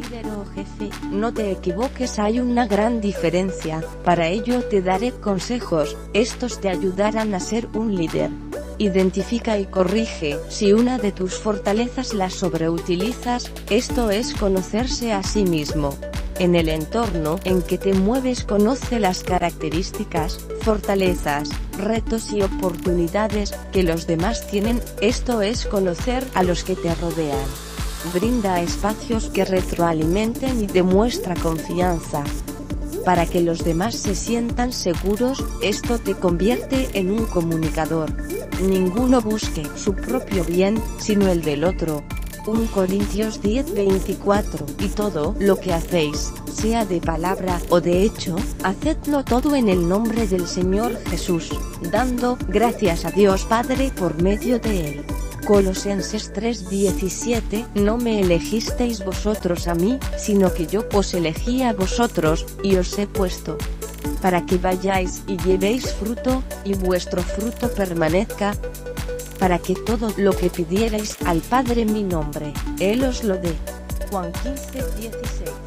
15. No te equivoques, hay una gran diferencia. Para ello te daré consejos, estos te ayudarán a ser un líder. Identifica y corrige, si una de tus fortalezas la sobreutilizas, esto es conocerse a sí mismo. En el entorno en que te mueves conoce las características, fortalezas, retos y oportunidades que los demás tienen, esto es conocer a los que te rodean. Brinda espacios que retroalimenten y demuestra confianza. Para que los demás se sientan seguros, esto te convierte en un comunicador. Ninguno busque su propio bien, sino el del otro. 1 Corintios 10:24 Y todo lo que hacéis, sea de palabra o de hecho, hacedlo todo en el nombre del Señor Jesús, dando gracias a Dios Padre por medio de él. Colosenses 3:17 No me elegisteis vosotros a mí, sino que yo os elegí a vosotros, y os he puesto para que vayáis y llevéis fruto, y vuestro fruto permanezca, para que todo lo que pidierais al Padre en mi nombre, Él os lo dé. Juan 15, 16